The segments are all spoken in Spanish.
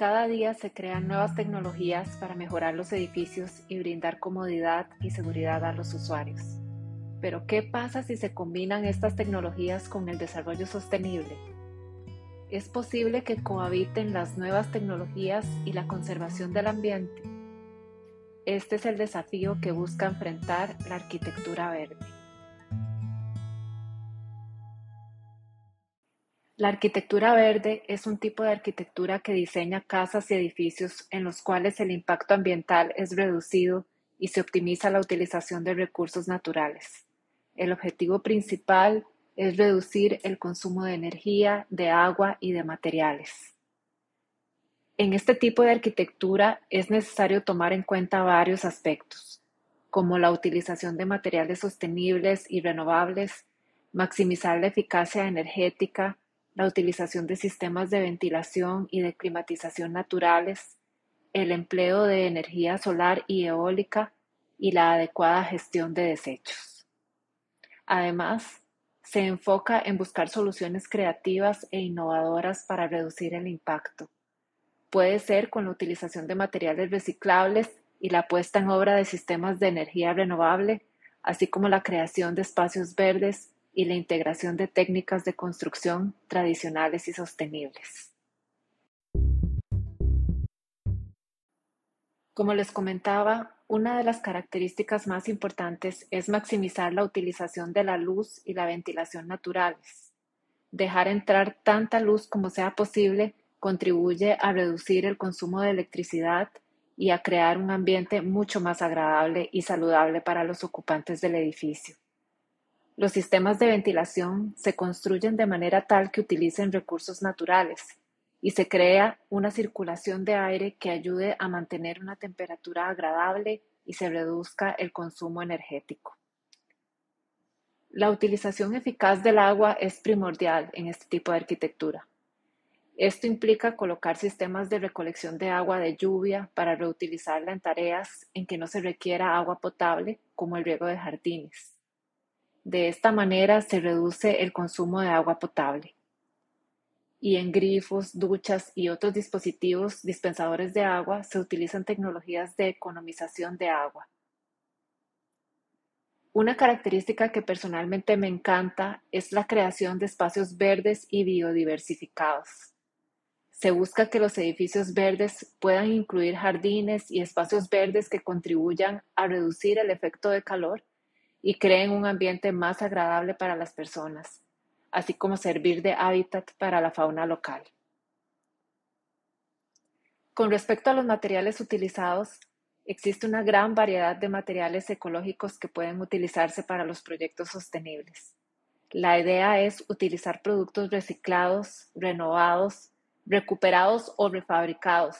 Cada día se crean nuevas tecnologías para mejorar los edificios y brindar comodidad y seguridad a los usuarios. Pero ¿qué pasa si se combinan estas tecnologías con el desarrollo sostenible? ¿Es posible que cohabiten las nuevas tecnologías y la conservación del ambiente? Este es el desafío que busca enfrentar la arquitectura verde. La arquitectura verde es un tipo de arquitectura que diseña casas y edificios en los cuales el impacto ambiental es reducido y se optimiza la utilización de recursos naturales. El objetivo principal es reducir el consumo de energía, de agua y de materiales. En este tipo de arquitectura es necesario tomar en cuenta varios aspectos, como la utilización de materiales sostenibles y renovables, maximizar la eficacia energética, la utilización de sistemas de ventilación y de climatización naturales, el empleo de energía solar y eólica y la adecuada gestión de desechos. Además, se enfoca en buscar soluciones creativas e innovadoras para reducir el impacto. Puede ser con la utilización de materiales reciclables y la puesta en obra de sistemas de energía renovable, así como la creación de espacios verdes y la integración de técnicas de construcción tradicionales y sostenibles. Como les comentaba, una de las características más importantes es maximizar la utilización de la luz y la ventilación naturales. Dejar entrar tanta luz como sea posible contribuye a reducir el consumo de electricidad y a crear un ambiente mucho más agradable y saludable para los ocupantes del edificio. Los sistemas de ventilación se construyen de manera tal que utilicen recursos naturales y se crea una circulación de aire que ayude a mantener una temperatura agradable y se reduzca el consumo energético. La utilización eficaz del agua es primordial en este tipo de arquitectura. Esto implica colocar sistemas de recolección de agua de lluvia para reutilizarla en tareas en que no se requiera agua potable, como el riego de jardines. De esta manera se reduce el consumo de agua potable. Y en grifos, duchas y otros dispositivos dispensadores de agua se utilizan tecnologías de economización de agua. Una característica que personalmente me encanta es la creación de espacios verdes y biodiversificados. Se busca que los edificios verdes puedan incluir jardines y espacios verdes que contribuyan a reducir el efecto de calor y creen un ambiente más agradable para las personas, así como servir de hábitat para la fauna local. Con respecto a los materiales utilizados, existe una gran variedad de materiales ecológicos que pueden utilizarse para los proyectos sostenibles. La idea es utilizar productos reciclados, renovados, recuperados o refabricados,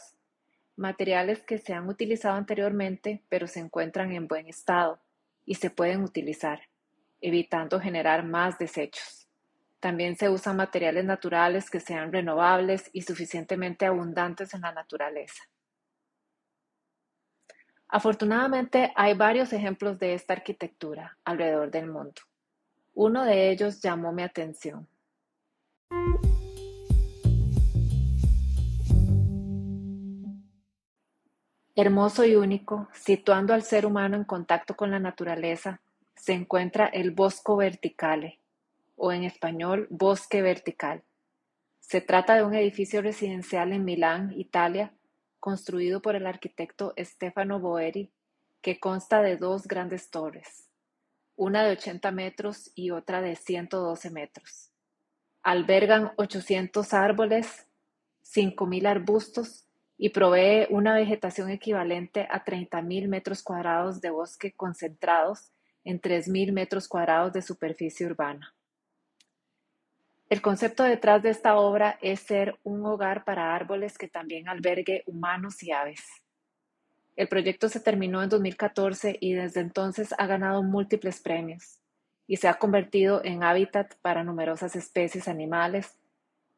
materiales que se han utilizado anteriormente pero se encuentran en buen estado y se pueden utilizar, evitando generar más desechos. También se usan materiales naturales que sean renovables y suficientemente abundantes en la naturaleza. Afortunadamente hay varios ejemplos de esta arquitectura alrededor del mundo. Uno de ellos llamó mi atención. Hermoso y único, situando al ser humano en contacto con la naturaleza, se encuentra el Bosco Verticale, o en español Bosque Vertical. Se trata de un edificio residencial en Milán, Italia, construido por el arquitecto Stefano Boeri, que consta de dos grandes torres, una de 80 metros y otra de 112 metros. Albergan 800 árboles, 5.000 arbustos y provee una vegetación equivalente a 30.000 metros cuadrados de bosque concentrados en 3.000 metros cuadrados de superficie urbana. El concepto detrás de esta obra es ser un hogar para árboles que también albergue humanos y aves. El proyecto se terminó en 2014 y desde entonces ha ganado múltiples premios y se ha convertido en hábitat para numerosas especies animales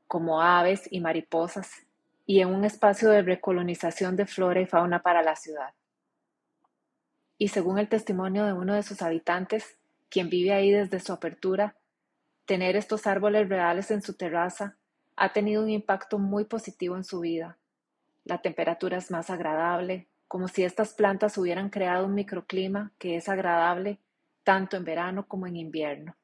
como aves y mariposas y en un espacio de recolonización de flora y fauna para la ciudad. Y según el testimonio de uno de sus habitantes, quien vive ahí desde su apertura, tener estos árboles reales en su terraza ha tenido un impacto muy positivo en su vida. la temperatura es más agradable, como si estas plantas hubieran creado un microclima que es agradable tanto en verano como en invierno.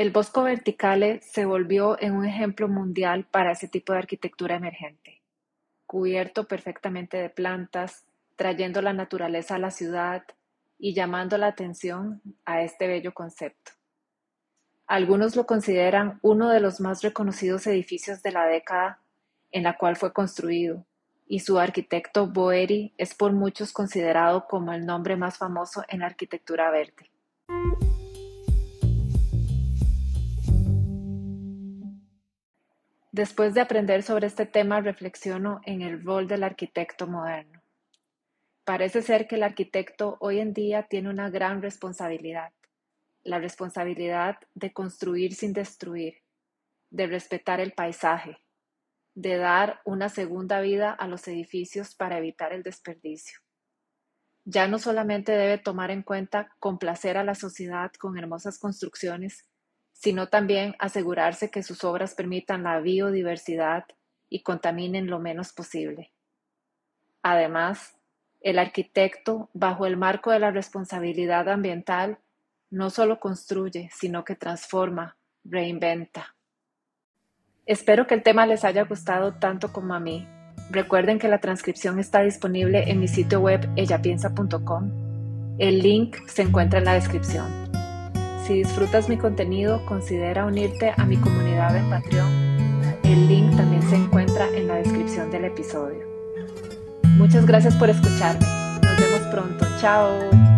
El Bosco Verticale se volvió en un ejemplo mundial para ese tipo de arquitectura emergente, cubierto perfectamente de plantas, trayendo la naturaleza a la ciudad y llamando la atención a este bello concepto. Algunos lo consideran uno de los más reconocidos edificios de la década en la cual fue construido, y su arquitecto Boeri es por muchos considerado como el nombre más famoso en la arquitectura verde. Después de aprender sobre este tema, reflexiono en el rol del arquitecto moderno. Parece ser que el arquitecto hoy en día tiene una gran responsabilidad, la responsabilidad de construir sin destruir, de respetar el paisaje, de dar una segunda vida a los edificios para evitar el desperdicio. Ya no solamente debe tomar en cuenta complacer a la sociedad con hermosas construcciones, sino también asegurarse que sus obras permitan la biodiversidad y contaminen lo menos posible. Además, el arquitecto, bajo el marco de la responsabilidad ambiental, no solo construye, sino que transforma, reinventa. Espero que el tema les haya gustado tanto como a mí. Recuerden que la transcripción está disponible en mi sitio web ellapiensa.com. El link se encuentra en la descripción. Si disfrutas mi contenido, considera unirte a mi comunidad en Patreon. El link también se encuentra en la descripción del episodio. Muchas gracias por escucharme. Nos vemos pronto. Chao.